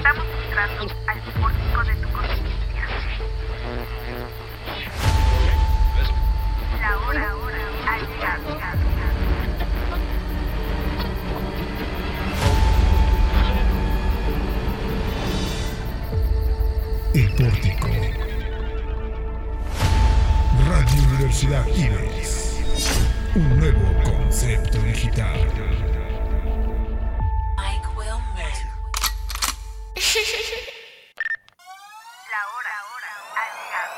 Estamos entrando al pórtico Un nuevo concepto digital. Mike Wilmer. La hora llegado.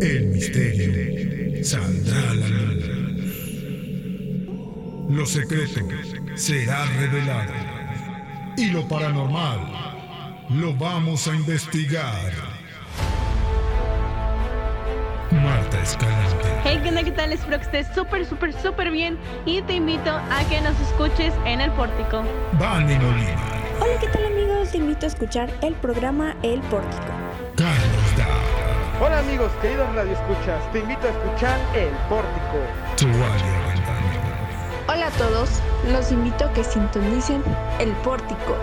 El misterio saldrá a la luz. Lo secreto será revelado. Y lo paranormal lo vamos a investigar. Escalante. Hey, ¿qué onda? ¿Qué tal? Espero que estés súper, súper, súper bien y te invito a que nos escuches en el pórtico. Vani Molina. Hola, ¿qué tal amigos? Te invito a escuchar el programa El Pórtico. Carlos. Hola amigos, queridos radioescuchas, te invito a escuchar El Pórtico. Ventana. Hola a todos, los invito a que sintonicen El Pórtico.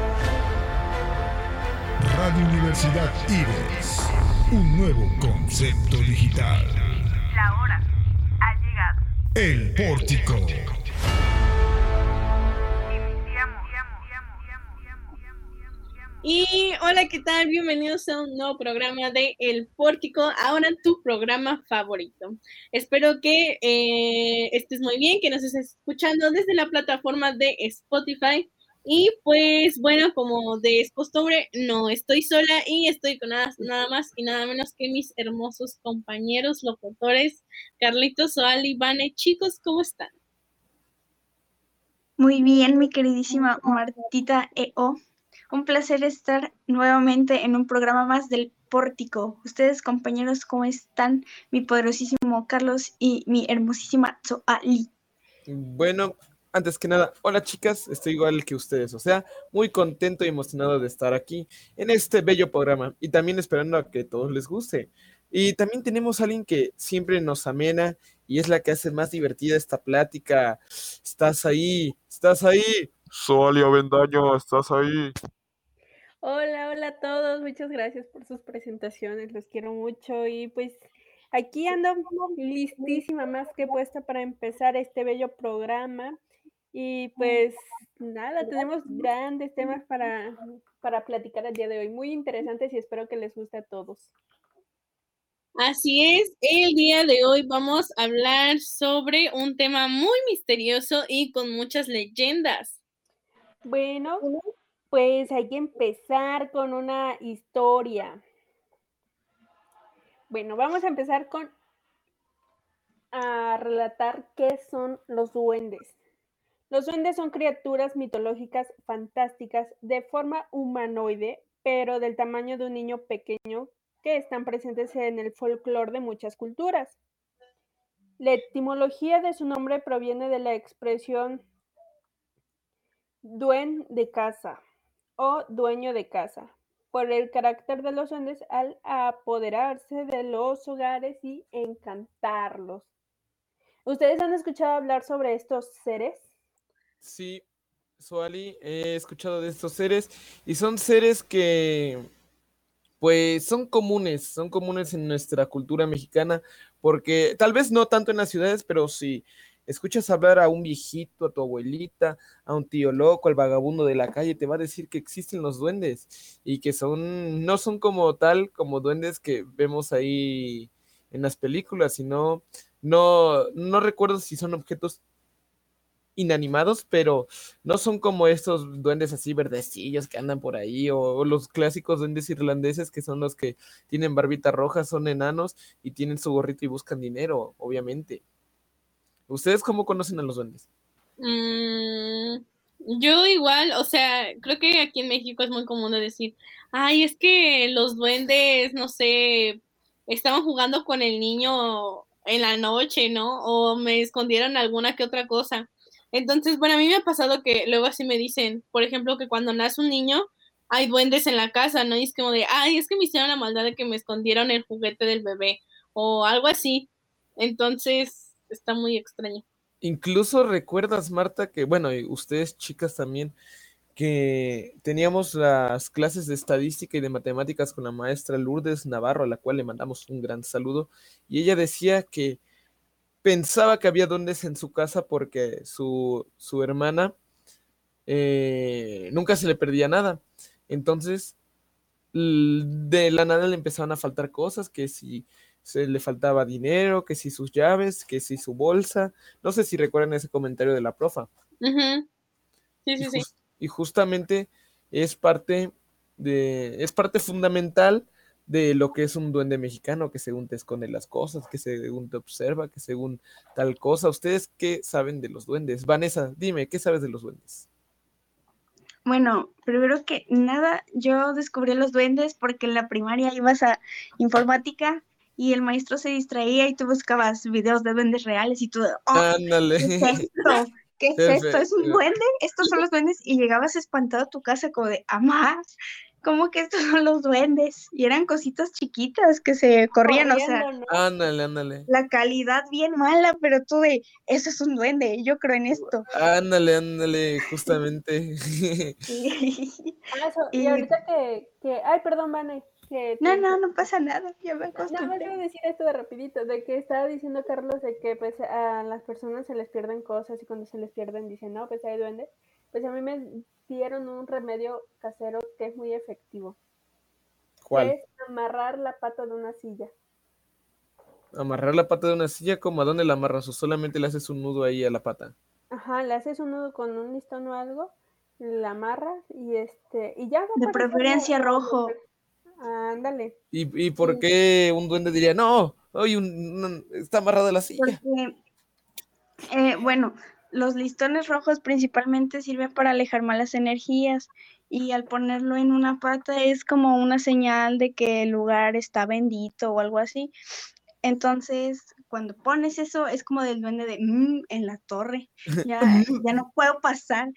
Radio Universidad Ives. Un nuevo concepto digital. La hora ha llegado. El Pórtico. Y hola, ¿qué tal? Bienvenidos a un nuevo programa de El Pórtico, ahora tu programa favorito. Espero que eh, estés muy bien, que nos estés escuchando desde la plataforma de Spotify. Y pues bueno, como de es costumbre, no estoy sola y estoy con nada, nada más y nada menos que mis hermosos compañeros locutores, Carlitos, Oali, Vane. Chicos, ¿cómo están? Muy bien, mi queridísima Martita EO. Un placer estar nuevamente en un programa más del Pórtico. Ustedes, compañeros, ¿cómo están? Mi poderosísimo Carlos y mi hermosísima Zoali. Bueno, antes que nada, hola chicas, estoy igual que ustedes, o sea, muy contento y emocionado de estar aquí en este bello programa y también esperando a que todos les guste. Y también tenemos a alguien que siempre nos amena y es la que hace más divertida esta plática. Estás ahí, estás ahí. Soalia Vendaño, estás ahí. Hola, hola a todos. Muchas gracias por sus presentaciones. Los quiero mucho y pues aquí ando listísima más que puesta para empezar este bello programa. Y pues nada, tenemos grandes temas para, para platicar el día de hoy, muy interesantes y espero que les guste a todos. Así es, el día de hoy vamos a hablar sobre un tema muy misterioso y con muchas leyendas. Bueno, pues hay que empezar con una historia. Bueno, vamos a empezar con a relatar qué son los duendes. Los duendes son criaturas mitológicas fantásticas de forma humanoide, pero del tamaño de un niño pequeño que están presentes en el folclore de muchas culturas. La etimología de su nombre proviene de la expresión duen de casa o dueño de casa, por el carácter de los duendes al apoderarse de los hogares y encantarlos. ¿Ustedes han escuchado hablar sobre estos seres? Sí, Soali, he escuchado de estos seres y son seres que pues son comunes, son comunes en nuestra cultura mexicana, porque tal vez no tanto en las ciudades, pero si escuchas hablar a un viejito, a tu abuelita, a un tío loco, al vagabundo de la calle, te va a decir que existen los duendes y que son, no son como tal, como duendes que vemos ahí en las películas, sino, no, no recuerdo si son objetos inanimados, pero no son como estos duendes así verdecillos que andan por ahí, o, los clásicos duendes irlandeses que son los que tienen barbita roja, son enanos y tienen su gorrito y buscan dinero, obviamente. ¿Ustedes cómo conocen a los duendes? Mm, yo igual, o sea, creo que aquí en México es muy común de decir, ay, es que los duendes, no sé, estaban jugando con el niño en la noche, ¿no? O me escondieron alguna que otra cosa. Entonces, bueno, a mí me ha pasado que luego así me dicen, por ejemplo, que cuando nace un niño, hay duendes en la casa, ¿no? Y es como de, ay, es que me hicieron la maldad de que me escondieron el juguete del bebé o algo así. Entonces, está muy extraño. Incluso recuerdas, Marta, que, bueno, y ustedes chicas también, que teníamos las clases de estadística y de matemáticas con la maestra Lourdes Navarro, a la cual le mandamos un gran saludo, y ella decía que pensaba que había duendes en su casa porque su, su hermana eh, nunca se le perdía nada. Entonces, de la nada le empezaban a faltar cosas, que si se le faltaba dinero, que si sus llaves, que si su bolsa. No sé si recuerdan ese comentario de la profa. Sí, sí, sí. Y justamente es parte de, es parte fundamental de lo que es un duende mexicano, que según te esconde las cosas, que según te observa, que según tal cosa. ¿Ustedes qué saben de los duendes? Vanessa, dime, ¿qué sabes de los duendes? Bueno, primero que nada, yo descubrí los duendes porque en la primaria ibas a informática y el maestro se distraía y tú buscabas videos de duendes reales y tú, oh, Ándale. ¿qué es esto? ¿Qué es esto? ¿Es un duende? Estos son los duendes y llegabas espantado a tu casa como de, amá, ¿cómo que estos son los duendes? Y eran cositas chiquitas que se corrían, o sea. Ándale, ándale. la calidad bien mala, pero tú de, eso es un duende, yo creo en esto. Ándale, ándale, justamente. Ah, Y Y- ahorita que, que, ay, perdón, Vane, que No, te- no, no pasa nada, ya me Nada más acostumbré. iba a decir esto de rapidito, de que estaba diciendo Carlos de que pues a las personas se les pierden cosas y cuando se les pierden dicen, no, pues hay duendes. Pues a mí me dieron un remedio casero que es muy efectivo. que ¿Cuál? Es amarrar la pata de una silla. Amarrar la pata de una silla, ¿cómo? ¿A dónde la amarras? ¿O solamente le haces un nudo ahí a la pata? Ajá, le haces un nudo con un listón o algo, la amarras y este, y ya. De preferencia rojo. Ándale. ¿Y, y por Sí. qué un duende diría, no, hoy un, un- está amarrado a la silla? Porque, eh, bueno, los listones rojos principalmente sirven para alejar malas energías y al ponerlo en una pata es como una señal de que el lugar está bendito o algo así. Entonces, cuando pones eso, es como del duende de "Mm, en la torre, ya, ya no puedo pasar.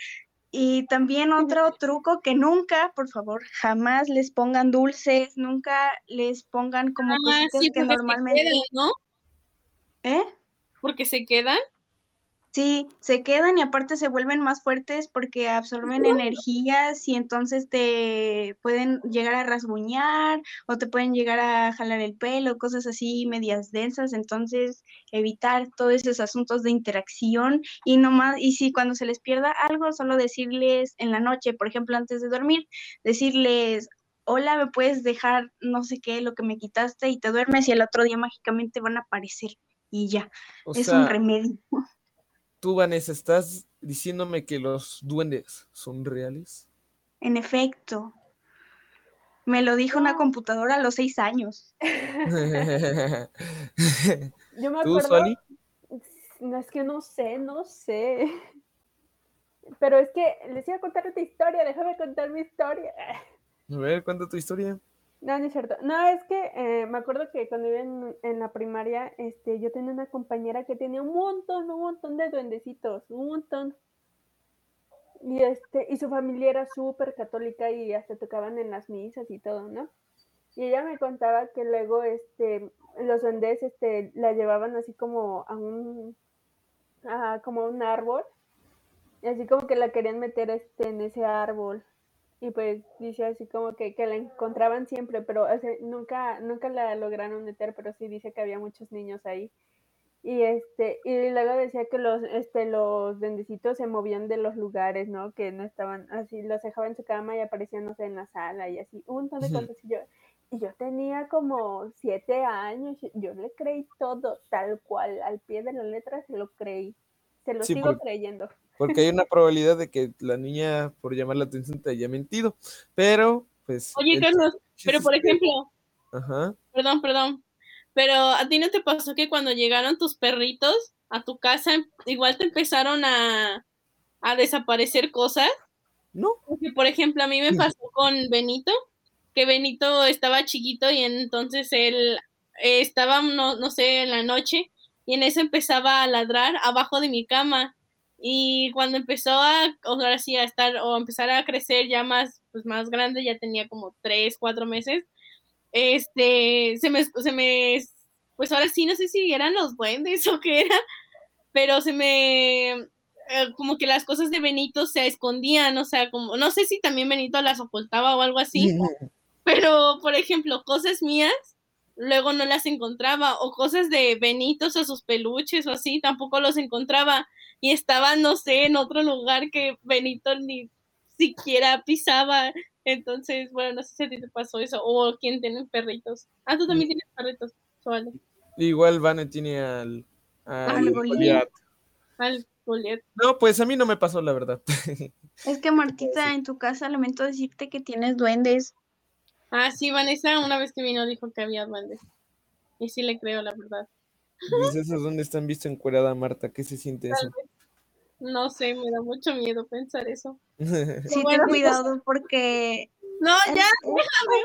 Y también otro truco que nunca, por favor, jamás les pongan dulces, nunca les pongan como Ah, cositas sí, que porque normalmente, se quedan, ¿no? ¿eh? Porque se quedan. Sí, se quedan y aparte se vuelven más fuertes porque absorben energías y entonces te pueden llegar a rasguñar o te pueden llegar a jalar el pelo, cosas así medias densas, entonces evitar todos esos asuntos de interacción y no más, y si cuando se les pierda algo, solo decirles en la noche, por ejemplo, antes de dormir, decirles, hola, me puedes dejar no sé qué, lo que me quitaste y te duermes y el otro día mágicamente van a aparecer y ya, O es sea, un remedio. Tú, Vanessa, ¿estás diciéndome que los duendes son reales? En efecto. Me lo dijo una computadora a los seis años. Yo me ¿Tú, acuerdo, no es que no sé, no sé. Pero es que les iba a contar esta historia, déjame contar mi historia. A ver, cuenta tu historia. No, no es cierto. No, es que eh, me acuerdo que cuando iba en, la primaria, este, yo tenía una compañera que tenía un montón, un montón de duendecitos, un montón. Y este, y su familia era súper católica y hasta tocaban en las misas y todo, ¿no? Y ella me contaba que luego, este, los duendes, este, la llevaban así como a un, a como a un árbol, y así como que la querían meter, este, en ese árbol. Y pues dice así como que, que la encontraban siempre, pero o sea, nunca, nunca la lograron meter, pero sí dice que había muchos niños ahí. Y este, y luego decía que los, este, los duendecitos se movían de los lugares, ¿no? Que no estaban así, los dejaba en su cama y aparecían, no sé, en la sala y así, un montón de cosas. Y yo, y yo tenía como siete años, yo le creí todo, tal cual, al pie de la letra se lo creí. Se lo Sí, sigo porque- creyendo. Porque hay una probabilidad de que la niña, por llamar la atención, te haya mentido. Pero, pues. Oye, Carlos, pero por ejemplo, Ajá. perdón, perdón, pero a ti no te pasó que cuando llegaron tus perritos a tu casa, igual te empezaron a, a desaparecer cosas? No. Porque, por ejemplo, a mí me pasó con Benito, que Benito estaba chiquito y entonces él eh, estaba, no, no sé, en la noche y en eso empezaba a ladrar abajo de mi cama. Y cuando empezó a, o ahora sí, a estar, o empezar a crecer ya más pues más grande, ya tenía como tres, cuatro meses, este, se me, se me, pues ahora sí, no sé si eran los duendes o qué era, pero se me, eh, como que las cosas de Benito se escondían, o sea, como, no sé si también Benito las ocultaba o algo así, pero, por ejemplo, cosas mías, luego no las encontraba, o cosas de Benitos o sus peluches o así, tampoco los encontraba, y estaban, no sé, en otro lugar que Benito ni siquiera pisaba, entonces, bueno, no sé si a ti te pasó eso, o quién tiene perritos. Ah, tú también tienes perritos, vale. Igual Vane tiene al, al, Al. Goliat. Al Goliat. No, pues a mí no me pasó, la verdad. Es que Martita, en tu casa lamento decirte que tienes duendes. Ah, sí, Vanessa una vez que vino dijo que había duendes. Y sí le creo, la verdad. Dices, ¿esos dónde están visto encuerada, Marta? ¿Qué se siente eso? No sé, me da mucho miedo pensar eso. Sí, ten cuidado porque No, ya,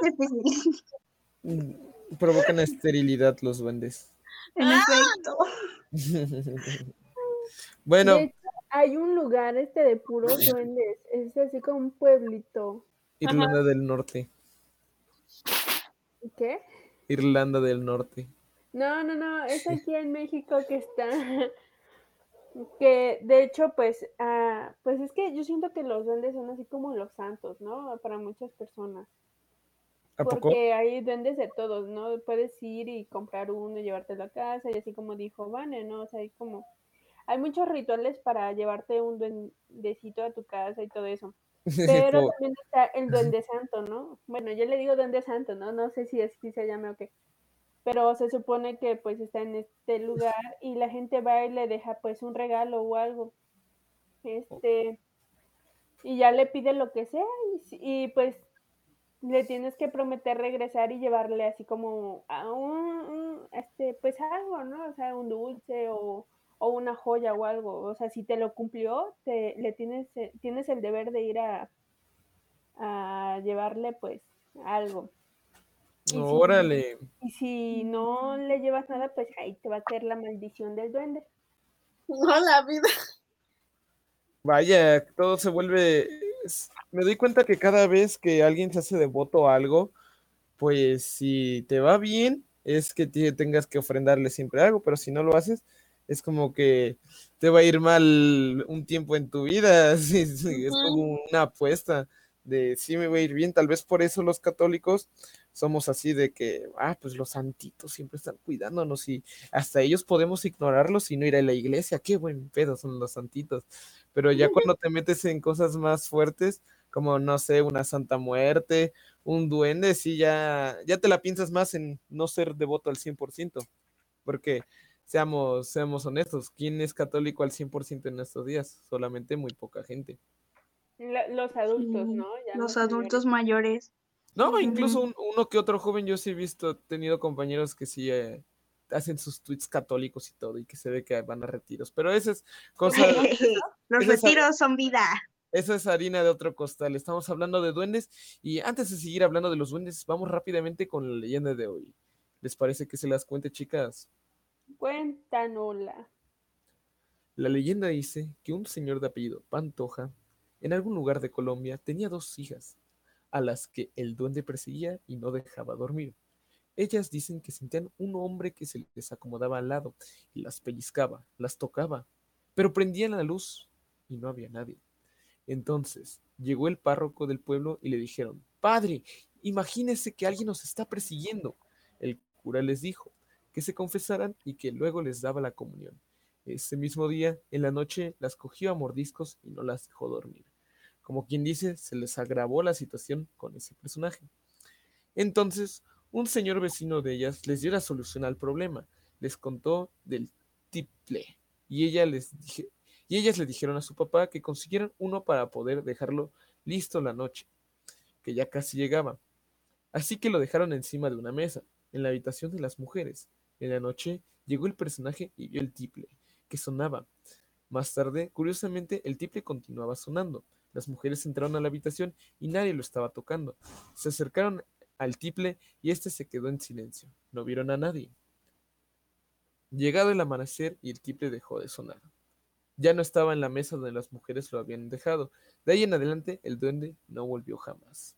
es difícil. Provocan esterilidad los duendes. En efecto. bueno, hecho, hay un lugar este de puros duendes. Es así como un pueblito. Irlanda del Norte. ¿Qué? Irlanda del Norte. No, no, no, es aquí en México que está. Que de hecho, pues, ah, pues es que yo siento que los duendes son así como los santos, ¿no? Para muchas personas. ¿A poco? Porque hay duendes de todos, ¿no? Puedes ir y comprar uno y llevártelo a casa, y así como dijo Vane, ¿no? O sea, hay como. Hay muchos rituales para llevarte un duendecito a tu casa y todo eso. Pero también está el duende santo, ¿no? Bueno, yo le digo duende santo, ¿no? No sé si así se llama o qué. Pero se supone que pues está en este lugar y la gente va y le deja pues un regalo o algo. Este, y ya le pide lo que sea y, pues le tienes que prometer regresar y llevarle así como a un, un, este, pues algo, ¿no? O sea, un dulce o, o una joya o algo. O sea, si te lo cumplió, te, le tienes, eh, tienes el deber de ir a, a llevarle pues algo. Y si- Órale. Y si no le llevas nada, pues ahí te va a caer la maldición del duende. no la vida. Vaya, todo se vuelve. Me doy cuenta que cada vez que alguien se hace devoto a algo, pues si te va bien, es que te- tengas que ofrendarle siempre algo, pero si no lo haces, es como que te va a ir mal un tiempo en tu vida. sí, Es como una apuesta de sí me va a ir bien. Tal vez por eso los católicos somos así de que, ah, pues los santitos siempre están cuidándonos y hasta ellos podemos ignorarlos y no ir a la iglesia. Qué buen pedo son los santitos. Pero ya cuando te metes en cosas más fuertes, como no sé, una santa muerte, un duende, sí, ya, ya te la piensas más en no ser devoto al 100%. Porque seamos, seamos honestos, ¿quién es católico al 100% en estos días? Solamente muy poca gente. Los adultos, Sí, ¿no? Ya Los adultos mayores. No, incluso un- uno que otro joven, yo sí he visto, he tenido compañeros que sí eh, hacen sus tweets católicos y todo, y que se ve que van a retiros. Pero esa es cosa, Los Esa es- retiros son vida. esa es harina de otro costal. Estamos hablando de duendes, y antes de seguir hablando de los duendes, vamos rápidamente con la leyenda de hoy. ¿Les parece que se las cuente, chicas? Cuéntanosla. La leyenda dice que un señor de apellido Pantoja, en algún lugar de Colombia, tenía dos hijas, a las que el duende perseguía y no dejaba dormir. Ellas dicen que sentían un hombre que se les acomodaba al lado y las pellizcaba, las tocaba, pero prendían la luz y no había nadie. Entonces llegó el párroco del pueblo y le dijeron, Padre, imagínese que alguien nos está persiguiendo. El cura les dijo que se confesaran y que luego les daba la comunión. Ese mismo día, en la noche, las cogió a mordiscos y no las dejó dormir. Como quien dice, se les agravó la situación con ese personaje. Entonces, un señor vecino de ellas les dio la solución al problema. Les contó del tiple y, ella les y ellas le dijeron a su papá que consiguieran uno para poder dejarlo listo la noche, que ya casi llegaba. Así que lo dejaron encima de una mesa, en la habitación de las mujeres. En la noche llegó el personaje y vio el tiple, que sonaba. Más tarde, curiosamente, el tiple continuaba sonando. Las mujeres entraron a la habitación y nadie lo estaba tocando. Se acercaron al tiple y éste se quedó en silencio. No vieron a nadie. Llegado el amanecer y el tiple dejó de sonar. ya no estaba en la mesa donde las mujeres lo habían dejado. De ahí en adelante, el duende no volvió jamás.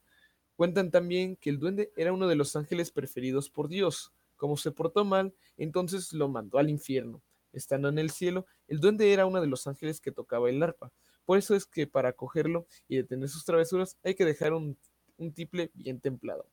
Cuentan también que el duende era uno de los ángeles preferidos por Dios. Como se portó mal, entonces lo mandó al infierno. Estando en el cielo, el duende era uno de los ángeles que tocaba el arpa. Por eso es que para cogerlo y detener sus travesuras hay que dejar un, un tiple bien templado.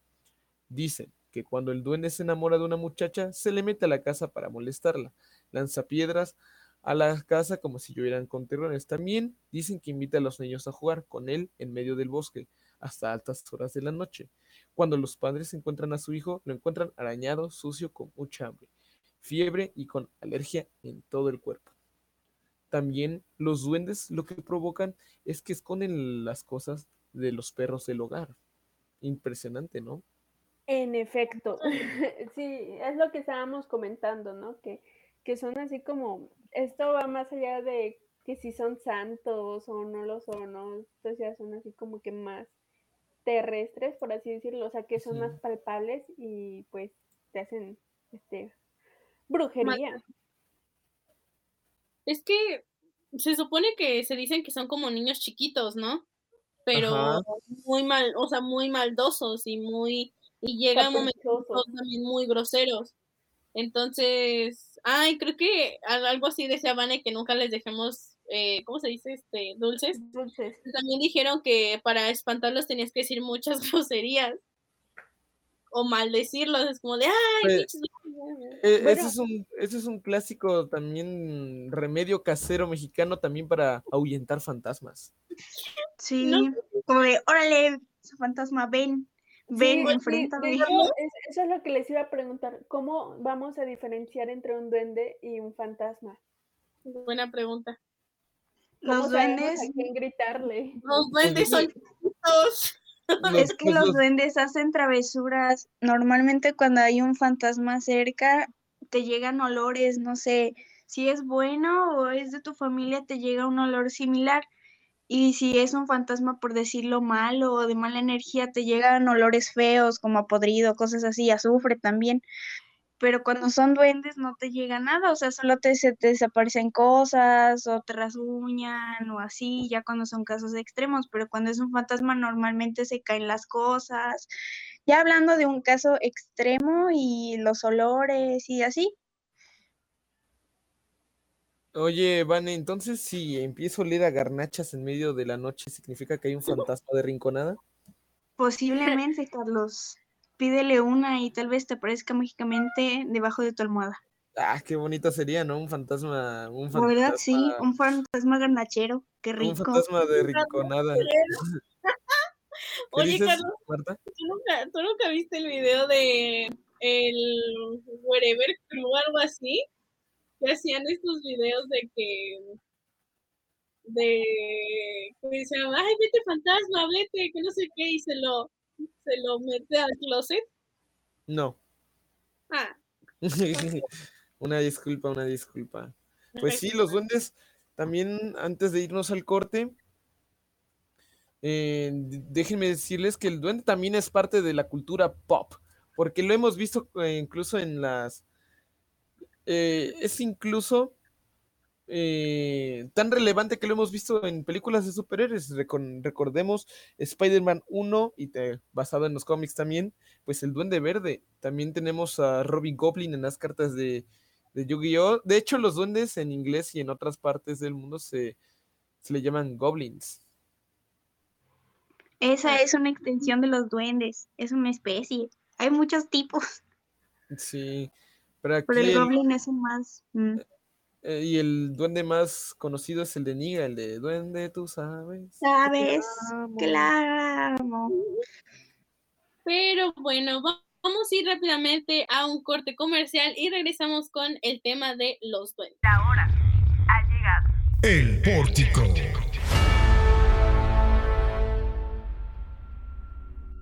Dicen que cuando el duende se enamora de una muchacha, se le mete a la casa para molestarla, lanza piedras a la casa como si llovieran con terrones. También dicen que invita a los niños a jugar con él en medio del bosque hasta altas horas de la noche. Cuando los padres encuentran a su hijo, lo encuentran arañado, sucio, con mucha hambre, fiebre y con alergia en todo el cuerpo. También los duendes lo que provocan es que esconden las cosas de los perros del hogar. Impresionante, ¿no? En efecto, sí, es lo que estábamos comentando, ¿no? Que, que son así como, esto va más allá de que si son santos o no lo son, ¿no? Estos ya son así como que más terrestres, por así decirlo, o sea, que son más palpables y pues te hacen, este, brujería. Es que se supone que se dicen que son como niños chiquitos, ¿no? Pero Ajá. muy mal, o sea, muy maldosos y muy, y llegan momentos también muy groseros. Entonces, ay, creo que al- algo así decía Vane que nunca les dejemos, eh, ¿cómo se dice? Este, dulces. Dulces. También dijeron que para espantarlos tenías que decir muchas groserías o maldecirlos, es como de, ay, Pues, Eh, Bueno. ese, es un, ese es un clásico también, remedio casero mexicano también para ahuyentar fantasmas. Sí, No. como de, órale, fantasma, ven, ven, Sí, eso es lo que les iba a preguntar. ¿Cómo vamos a diferenciar entre un duende y un fantasma? Buena pregunta. ¿Cómo Los duendes, a quién gritarle? Los duendes son chiquitos. Es que los duendes hacen travesuras. Normalmente cuando hay un fantasma cerca, te llegan olores, no sé, si es bueno o es de tu familia, te llega un olor similar. Y si es un fantasma, por decirlo malo o de mala energía, te llegan olores feos como a podrido, cosas así, azufre también. Pero cuando son duendes no te llega nada, o sea, solo te, se te desaparecen cosas o te rasguñan o así, ya cuando son casos extremos, pero cuando es un fantasma normalmente se caen las cosas. Ya hablando de un caso extremo y los olores y así, Oye, Vane, entonces si empiezo a oler a garnachas en medio de la noche, ¿significa que hay un fantasma de rinconada? posiblemente, Carlos, pídele una y tal vez te aparezca mágicamente debajo de tu almohada. Ah, qué bonito sería, ¿no? Un fantasma, un La verdad, sí, fantasma, un fantasma garnachero, qué un rico. fantasma de rinconada. ¿Qué Oye, dices, Carlos, Marta? ¿tú nunca, tú nunca viste el video de el Wherever Crew o algo así? Que hacían estos videos de que de que decían, ay, vete fantasma, vete, que no sé qué, y se lo, se lo mete al closet. No. Ah, Una disculpa, una disculpa. Pues sí, los duendes también, antes de irnos al corte, eh, déjenme decirles que el duende también es parte de la cultura pop, porque lo hemos visto eh, incluso en las... eh, es incluso eh, tan relevante que lo hemos visto en películas de superhéroes. Recon- recordemos Spider-Man 1 y te- basado en los cómics también, pues el Duende Verde. También tenemos a Robin Goblin en las cartas de, de Yu-Gi-Oh! De hecho, los duendes en inglés y en otras partes del mundo se, se le llaman goblins. Esa es una extensión de los duendes, es una especie. Hay muchos tipos, Sí, pero aquí pero el el- goblin es el más... mm, eh, y el duende más conocido es el de Niga, el de Duende, tú sabes. ¿Sabes? amo". Claro. pero bueno, va- vamos a ir rápidamente a un corte comercial y regresamos con el tema de los duendes. La hora ha llegado. El pórtico.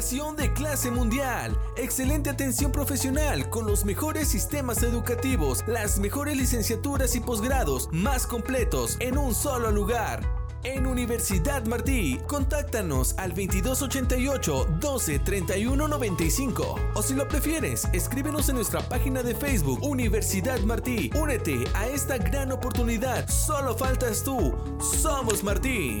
De clase mundial. Excelente atención profesional con los mejores sistemas educativos, las mejores licenciaturas y posgrados más completos en un solo lugar. En Universidad Martí, contáctanos al 2288 12 31 95 o si lo prefieres, escríbenos en nuestra página de Facebook Universidad Martí. Únete a esta gran oportunidad. Solo faltas tú. Somos Martí.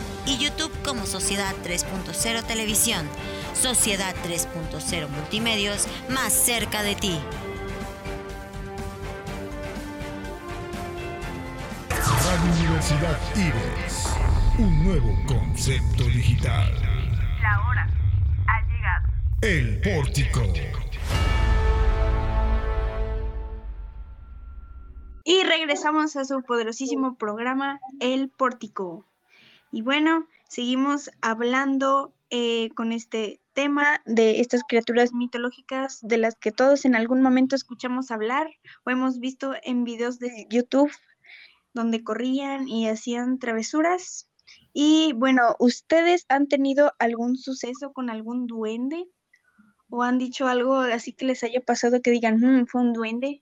y YouTube como Sociedad 3.0 Televisión. Sociedad 3.0 Multimedios, más cerca de ti. Radio Universidad Ives. Un nuevo concepto digital. La hora ha llegado. El pórtico. Y regresamos a su poderosísimo programa El Pórtico. Y bueno, seguimos hablando eh, con este tema de estas criaturas mitológicas de las que todos en algún momento escuchamos hablar o hemos visto en videos de YouTube donde corrían y hacían travesuras. Y bueno, ¿ustedes han tenido algún suceso con algún duende? ¿O han dicho algo así que les haya pasado que digan, "Mm, fue un duende?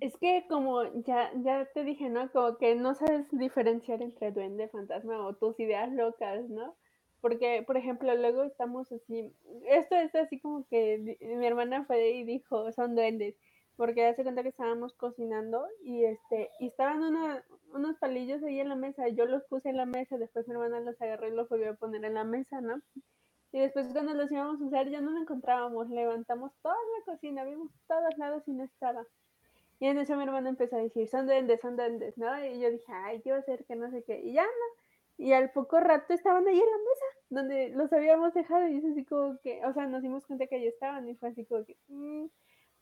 Es que como ya, ya te dije, ¿no? Como que no sabes diferenciar entre duende, fantasma o tus ideas locas, ¿no? Porque, por ejemplo, luego estamos así, esto es así como que mi hermana fue y dijo, son duendes, porque hace cuenta que estábamos cocinando y este, y estaban una, unos palillos ahí en la mesa, yo los puse en la mesa, después mi hermana los agarró y los volvió a poner en la mesa, ¿no? Y después cuando los íbamos a usar ya no lo encontrábamos, levantamos toda la cocina, vimos todos lados y no estaba. Y en eso mi hermana empezó a decir, son duendes, son duendes, ¿no? Y yo dije, ay, ¿qué va a ser? Que no sé qué. Y ya no. Y al poco rato estaban ahí en la mesa, donde los habíamos dejado. Y es así como que, o sea, nos dimos cuenta que ahí estaban. Y fue así como que, "Mm".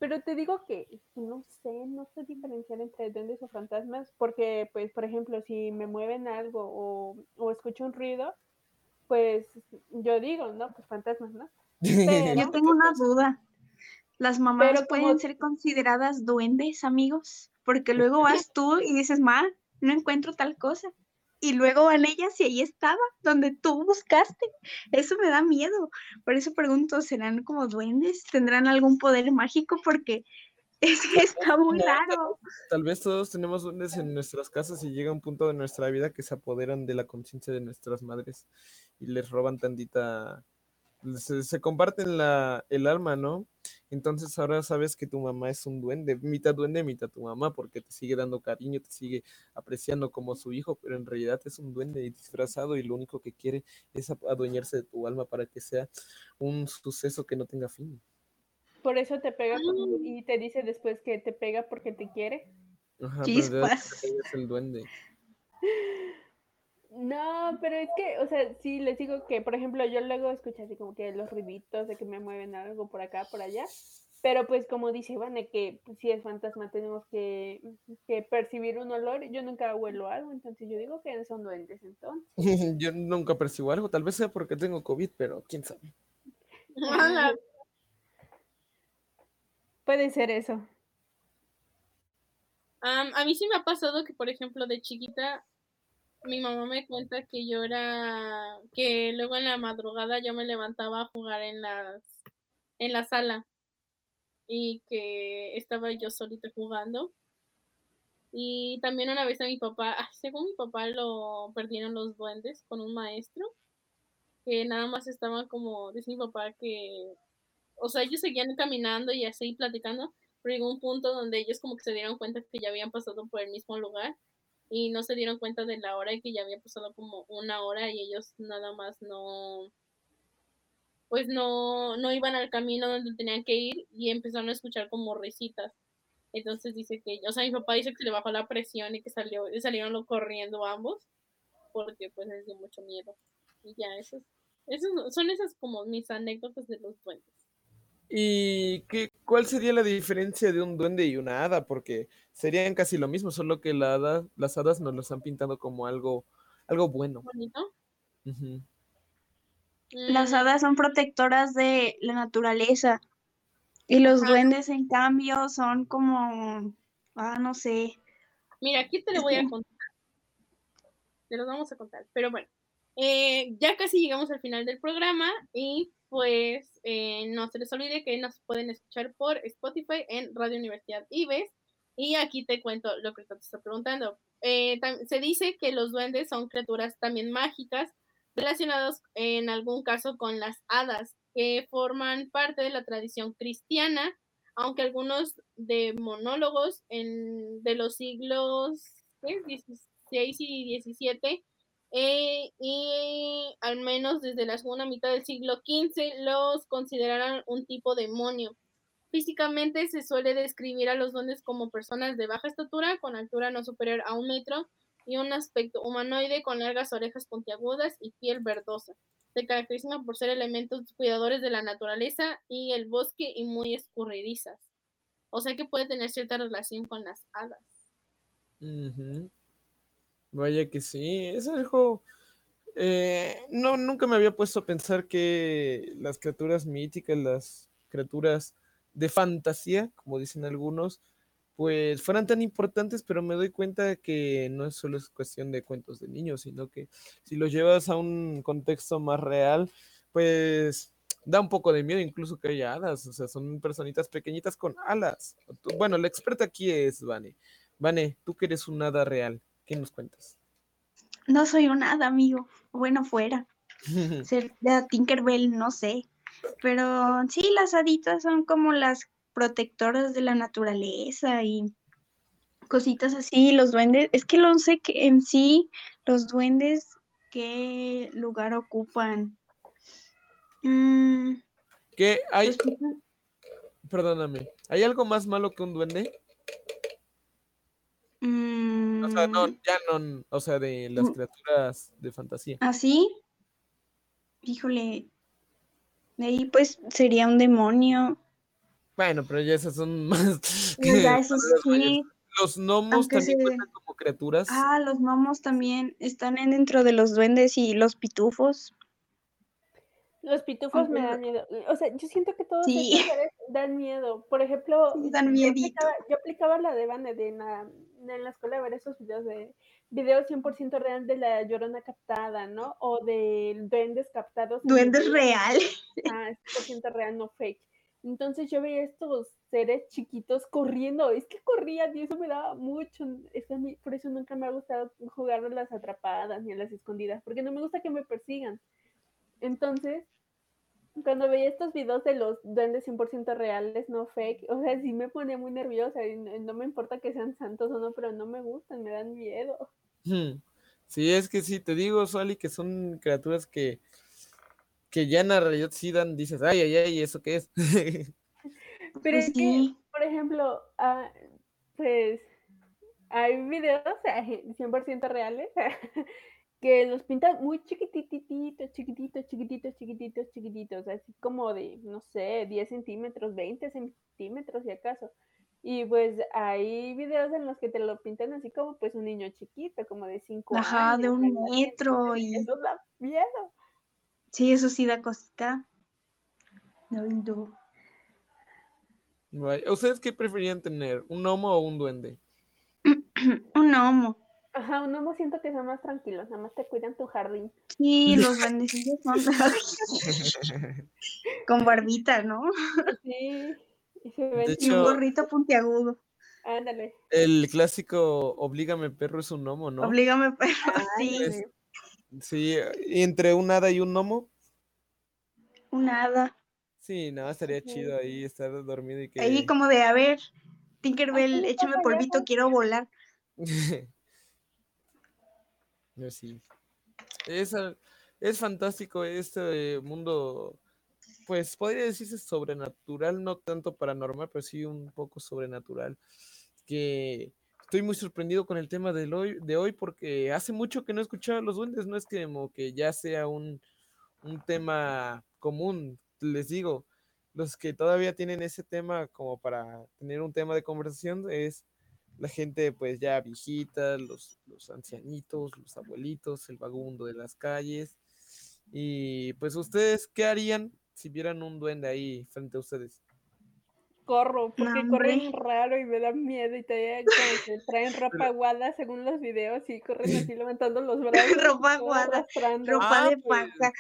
pero te digo que no sé, no sé diferenciar entre duendes o fantasmas. Porque, pues, por ejemplo, si me mueven algo o, o escucho un ruido, pues yo digo, no, pues fantasmas, ¿no? Pero- Yo tengo una duda. ¿Las mamás Pero como- pueden ser consideradas duendes, amigos? Porque luego vas tú y dices, ma, no encuentro tal cosa. Y luego van ellas y ahí estaba, donde tú buscaste. Eso me da miedo. Por eso pregunto, ¿serán como duendes? ¿Tendrán algún poder mágico? Porque es que está muy raro. Tal vez todos tenemos duendes en nuestras casas y llega un punto de nuestra vida que se apoderan de la conciencia de nuestras madres y les roban tantita se, se comparten la, el alma, ¿no? Entonces ahora sabes que tu mamá es un duende, mitad duende, mitad tu mamá, porque te sigue dando cariño, te sigue apreciando como su hijo, pero en realidad es un duende disfrazado y lo único que quiere es adueñarse de tu alma para que sea un suceso que no tenga fin. Por eso te pega con- y te dice después que te pega porque te quiere. Ajá, pero es el duende. No, pero es que, o sea, sí les digo que, por ejemplo, yo luego escucho así como que los ruiditos de que me mueven algo por acá, por allá, pero pues como dice Ivane, que pues, si es fantasma tenemos que, que percibir un olor, yo nunca huelo algo, entonces yo digo que son duendes entonces. Yo nunca percibo algo, tal vez sea porque tengo COVID, pero quién sabe. Puede ser eso. Am, a mí sí me ha pasado que, por ejemplo, de chiquita, mi mamá me cuenta que yo era, que luego en la madrugada yo me levantaba a jugar en las, en la sala y que estaba yo solita jugando. Y también una vez a mi papá, ah, según mi papá lo perdieron los duendes con un maestro, que nada más estaban como, dice mi papá que, o sea, ellos seguían caminando y así platicando, pero llegó un punto donde ellos como que se dieron cuenta que ya habían pasado por el mismo lugar y no se dieron cuenta de la hora y que ya había pasado como una hora y ellos nada más no pues no no iban al camino donde tenían que ir y empezaron a escuchar como risitas. Entonces dice que o sea mi papá dice que le bajó la presión y que salió salieron lo- corriendo ambos porque pues les dio mucho miedo. Y ya esos esos son esas como mis anécdotas de los duendes ¿Y qué, cuál sería la diferencia de un duende y una hada? Porque serían casi lo mismo, solo que la hada, las hadas nos los han pintado como algo, algo bueno. bonito. Las hadas son protectoras de la naturaleza y los duendes, en cambio, son como, ah, no sé. Mira, aquí te lo voy a contar. Te los vamos a contar. Pero bueno, eh, ya casi llegamos al final del programa y pues eh, no se les olvide que nos pueden escuchar por Spotify en Radio Universidad Ives. Y aquí te cuento lo que te está preguntando. Eh, se dice que los duendes son criaturas también mágicas relacionados en algún caso con las hadas, que forman parte de la tradición cristiana, aunque algunos de monólogos en, de los siglos. 16 y 17 eh, y al menos desde la segunda mitad del siglo XV los consideraran un tipo demonio. Físicamente se suele describir a los duendes como personas de baja estatura, con altura no superior a un metro y un aspecto humanoide con largas orejas puntiagudas y piel verdosa. Se caracterizan por ser elementos cuidadores de la naturaleza y el bosque y muy escurridizas. O sea que puede tener cierta relación con las hadas. Vaya que sí, es algo... eh, no, nunca me había puesto a pensar que las criaturas míticas, las criaturas de fantasía, como dicen algunos, pues fueran tan importantes, pero me doy cuenta que no es solo es cuestión de cuentos de niños, sino que si lo llevas a un contexto más real, pues da un poco de miedo incluso que haya hadas, o sea, son personitas pequeñitas con alas. Bueno, la experta aquí es Vane. Vane, tú que eres un hada real, ¿qué nos cuentas? No soy un hada, amigo. Bueno, fuera. Ser de Tinkerbell, no sé. Pero sí, las haditas son como las protectoras de la naturaleza y cositas así. Los duendes, es que no sé que en sí los duendes qué lugar ocupan. Mm, ¿Qué hay? Perdóname, ¿hay algo más malo que un duende? Mm, O sea, no, ya no, o sea, de las Mm. criaturas de fantasía. ¿Así? Híjole. De ahí pues sería un demonio. Bueno, pero ya esas son más ya esos sí. los gnomos Aunque también se- cuentan como criaturas. Ah, los gnomos también están en- dentro de los duendes y los pitufos. Los pitufos me dan miedo. O sea, yo siento que todos Sí. estos seres dan miedo. Por ejemplo, Sí, dan yo aplicaba, yo aplicaba la de Vane de en la, en la escuela ver esos videos de videos 100% real de la llorona captada, ¿no? O de duendes captados. en Duendes video. real. Ah, 100% real, no fake. Entonces yo veía estos seres chiquitos corriendo. Es que corrían y eso me daba mucho. Es que a mí, por eso nunca me ha gustado jugar a las atrapadas ni a las escondidas, porque no me gusta que me persigan. Entonces, cuando veía estos videos de los duendes 100% reales, no fake, o sea, sí me ponía muy nerviosa y no, no me importa que sean santos o no, pero no me gustan, me dan miedo. Sí, es que sí, te digo, Suali, que son criaturas que, que ya en la realidad sí dan, dices, ay, ay, ay, ¿eso qué es? Pero es que, por ejemplo, ah, pues hay videos eh, 100% reales que los pintan muy chiquitititos, chiquititos, chiquititos, chiquititos, chiquititos, así como de, no sé, 10 centímetros, 20 centímetros si acaso. Y pues hay videos en los que te lo pintan así como pues un niño chiquito, como de 5 años. Ajá, de un metro y... Eso da miedo. Sí, eso sí da cosita. No, no. ¿Ustedes qué preferían tener? ¿Un gnomo o un duende? Un gnomo. Ajá, un gnomo siento que son más tranquilos, nada más te cuidan tu jardín. Sí, los duendecillos son con barbita, ¿no? Sí, y se ven De Y un hecho- gorrito puntiagudo. Ándale. El clásico Oblígame perro es un gnomo, ¿no? Oblígame, perro. Sí, Es- sí, y entre un hada y un gnomo. un hada. Sí, nada, estaría chido ahí estar dormido y que. Ahí como de, a ver, Tinkerbell, échame polvito, quiero volar. Sí. Es, es fantástico este mundo, pues podría decirse sobrenatural, no tanto paranormal, pero sí un poco sobrenatural. Que estoy muy sorprendido con el tema del hoy, de hoy porque hace mucho que no escuchaba a los duendes, no es que, como que ya sea un, un tema común, les digo, los que todavía tienen ese tema como para tener un tema de conversación es la gente pues ya viejita, los, los ancianitos, los abuelitos, el vagabundo de las calles. Y pues ustedes, ¿qué harían si vieran un duende ahí frente a ustedes? Corro, porque No, corren raro y me dan miedo y te que traen ropa aguada según los videos y corren así levantando los brazos. Ropa aguada. Ropa Ah, de pues. paja.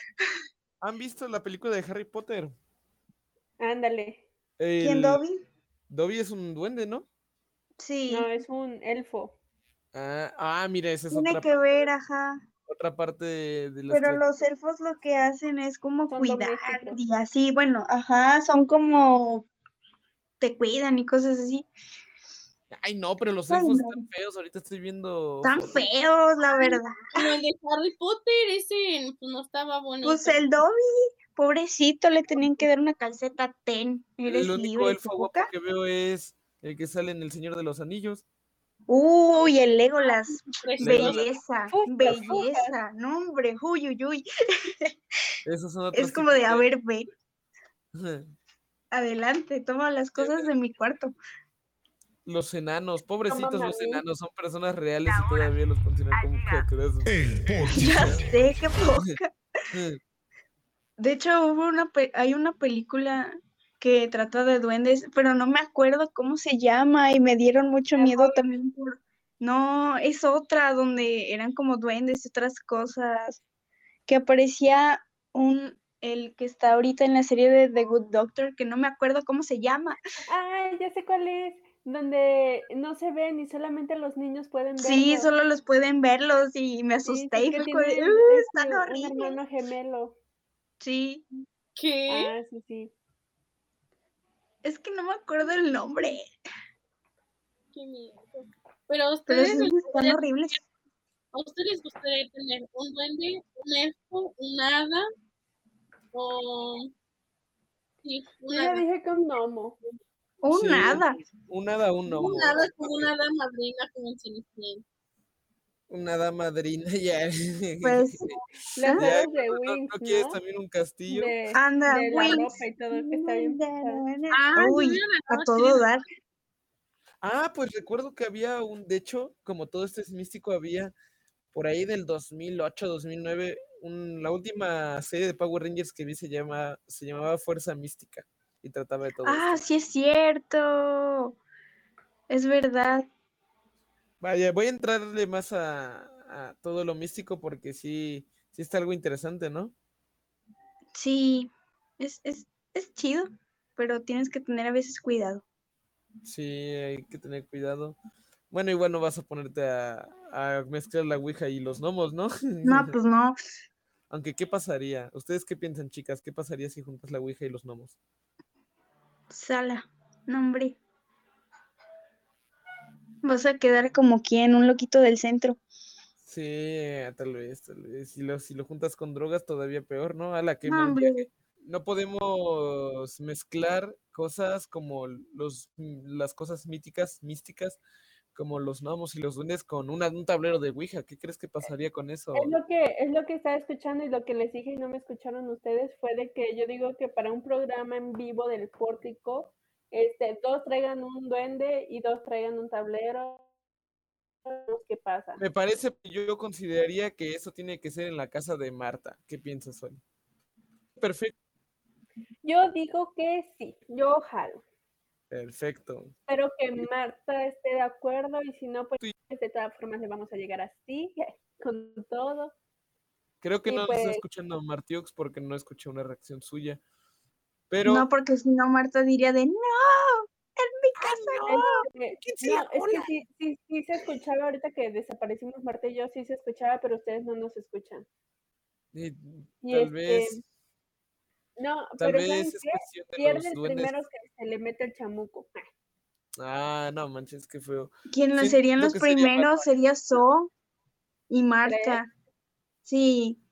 ¿Han visto la película de Harry Potter? Ándale. ¿Quién, El- Dobby? Dobby es un duende, ¿no? Sí, No, es un elfo. Ah, ah, mira, esa es tiene otra, que ver, ajá. otra parte de, de Pero los elfos lo que hacen es como Son cuidar domésticos. y así, bueno, ajá, son como te cuidan y cosas así. Ay, no, pero los Ay, elfos no. están feos. Ahorita estoy viendo. Tan fotos. feos, la verdad. Como el de Harry Potter, ese pues, no estaba bonito. Pues el Dobby, pobrecito, le tenían que dar una calceta ten. Eres El único libre, elfo guapo que veo es el que sale en El Señor de los Anillos. Uy, el Legolas. Belleza, belleza. No, hombre, uy, uy, uy. Esos son otros Es como de, a ver, de- adelante, toma las cosas de mi cuarto. Los enanos, pobrecitos los enanos, son personas reales y todavía los consideran como criaturas. Ya sé, qué poca. De hecho, hubo una pe- hay una película que trata de duendes, pero no me acuerdo cómo se llama y me dieron mucho miedo también por... No, es otra donde eran como duendes y otras cosas, que aparecía un, el que está ahorita en la serie de The Good Doctor, que no me acuerdo cómo se llama. Ay, ya sé cuál es. Donde no se ven y solamente los niños pueden verlo. Sí, solo los pueden verlos y me Sí, asusté sí, y que fue tiene como "Uh, están un horribles". hermano gemelo. Sí, ¿Qué? Ah, sí, sí. Es que no me acuerdo el nombre, Qué miedo. Pero a pero ustedes, les gustaría, horribles. ¿a ustedes les gustaría tener un duende, un elfo, un hada o... Sí, un Yo ya hada. dije que un gnomo. Un Sí, nada. Un hada, un gnomo. Un hada como una hada madrina como en Cenicienta. Una hada madrina, ya. Pues, Las Ya, hadas de ¿no- no, Wings, ¿no quieres también un castillo? De, Anda, de la Wings. ropa y todo, que está bien padre. Ah, Uy, a todo dar. Ah, pues recuerdo que había un, de hecho, como todo esto es místico, había por ahí del 2008, 2009, un, la última serie de Power Rangers que vi se llama, se llamaba Fuerza Mística y trataba de todo Ah, esto. sí es cierto. Es verdad. Vaya, voy a entrarle más a, a todo lo místico porque sí, sí está algo interesante, ¿no? Sí, es, es, es chido, pero tienes que tener a veces cuidado. Sí, hay que tener cuidado. Bueno, igual no vas a ponerte a, a mezclar la Ouija y los gnomos, ¿no? No, pues no. Aunque, ¿qué pasaría? ¿Ustedes qué piensan, chicas? ¿Qué pasaría si juntas la Ouija y los gnomos? Sala, nombre. Vas a quedar como quien, un loquito del centro. Sí, eh, tal vez, tal vez. Si lo, si lo juntas con drogas, todavía peor, ¿no? A la que No. No podemos mezclar cosas como los, las cosas míticas, místicas, como los gnomos y los duendes con una- un tablero de Ouija. ¿Qué crees que pasaría con eso? Es lo que es lo que estaba escuchando y lo que les dije y no me escucharon ustedes fue de que yo digo que para un programa en vivo del pórtico, este, dos traigan un duende y dos traigan un tablero. ¿Qué pasa? Me parece, yo consideraría que eso tiene que ser en la casa de Marta. ¿Qué piensas, Sueli? Perfecto, Yo digo que sí, yo jalo. perfecto. Espero que Marta esté de acuerdo y si no, pues de todas formas le vamos a llegar así, con todo. Creo que Y no nos está pues- escuchando Martiox porque no escuché una reacción suya. Pero No, porque si no, Marta diría de no, en mi casa no. No, es que sí, sí, sí se escuchaba ahorita que desaparecimos Marta y yo, sí se escuchaba, pero ustedes no nos escuchan. Y tal este, vez, No, tal pero vez ¿saben es qué? cuestión de Pierde los el duendes. primero que se le mete el chamuco. Ah, no manches, qué feo. Siento serían los que sería primeros sería So y. Marta. Sí,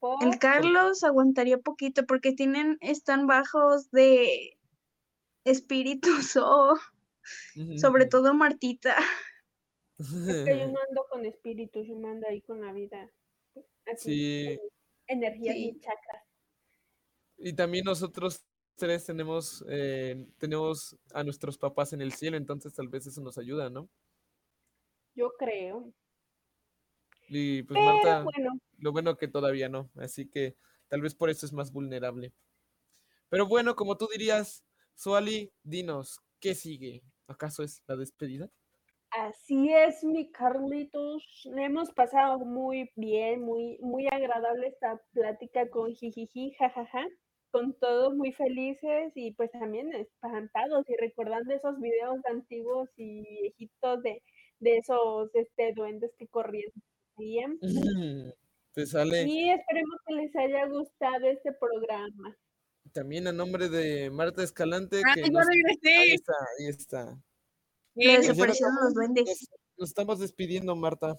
¿Por? el Carlos aguantaría poquito porque tienen, están bajos de espíritu So, sobre todo Martita. Es que yo no ando con espíritus, yo mando ahí con la vida. Así, Sí, energías Sí. y chakras. y también nosotros tres tenemos, eh, tenemos a nuestros papás en el cielo, entonces tal vez eso nos ayuda, ¿no? Yo creo. Y pues Pero Marta, bueno, lo bueno que todavía no, así que tal vez por eso es más vulnerable. Pero bueno, como tú dirías, Suali, dinos, ¿qué sigue? ¿Acaso es la despedida? Así es, mi Carlitos. Le hemos pasado muy bien, muy, muy agradable esta plática con jijiji, jajaja, con todos muy felices y pues también espantados y recordando esos videos antiguos y viejitos de, de esos este, duendes que corrían. ¿Sí? Te sale Y esperemos que les haya gustado este programa. también a nombre de Marta Escalante. Ah, que ya nos- regresé. Ahí está, ahí está. Ya desaparecieron nos- los duendes. Nos, nos estamos despidiendo, Marta.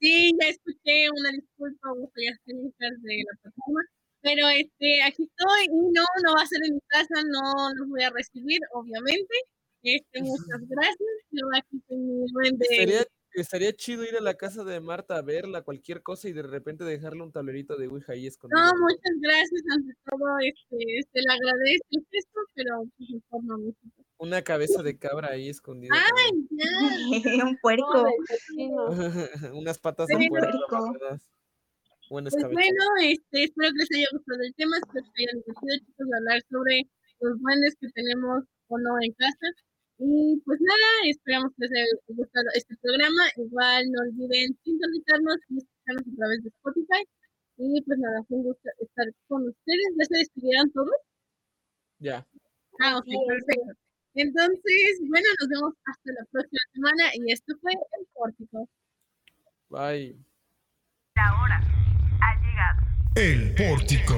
Sí, ya escuché una disculpa, las técnicas de la plataforma, pero este, aquí estoy y no, no va a ser en mi casa, no los voy a recibir, obviamente. Este, muchas gracias. Yo aquí con mi duende. Estaría, chido ir a la casa de Marta a verla, cualquier cosa, y de repente dejarle un tablerito de Ouija ahí escondido. No, muchas gracias, ante todo, este, se le agradece el gesto, pero pues mejor no. Una cabeza de cabra ahí escondida. Ay, ya. un puerco. Unas patas de Bueno. puerco, Puerco. amarradas. O en Pues bueno, este, espero que les haya gustado el tema, espero que se hayan divertido, chicos, hablar sobre los duendes que tenemos o no en casa. Y pues nada, esperamos que les haya gustado este programa. Igual no olviden sintonizarnos y escucharnos a través de Spotify. Y pues nada, fue un gusto estar con ustedes. ¿Ya se despidieron todos? Ya. Ah, ok, perfecto. Entonces, bueno, nos vemos hasta la próxima semana y esto fue El Pórtico. Bye. La hora ha llegado. El pórtico.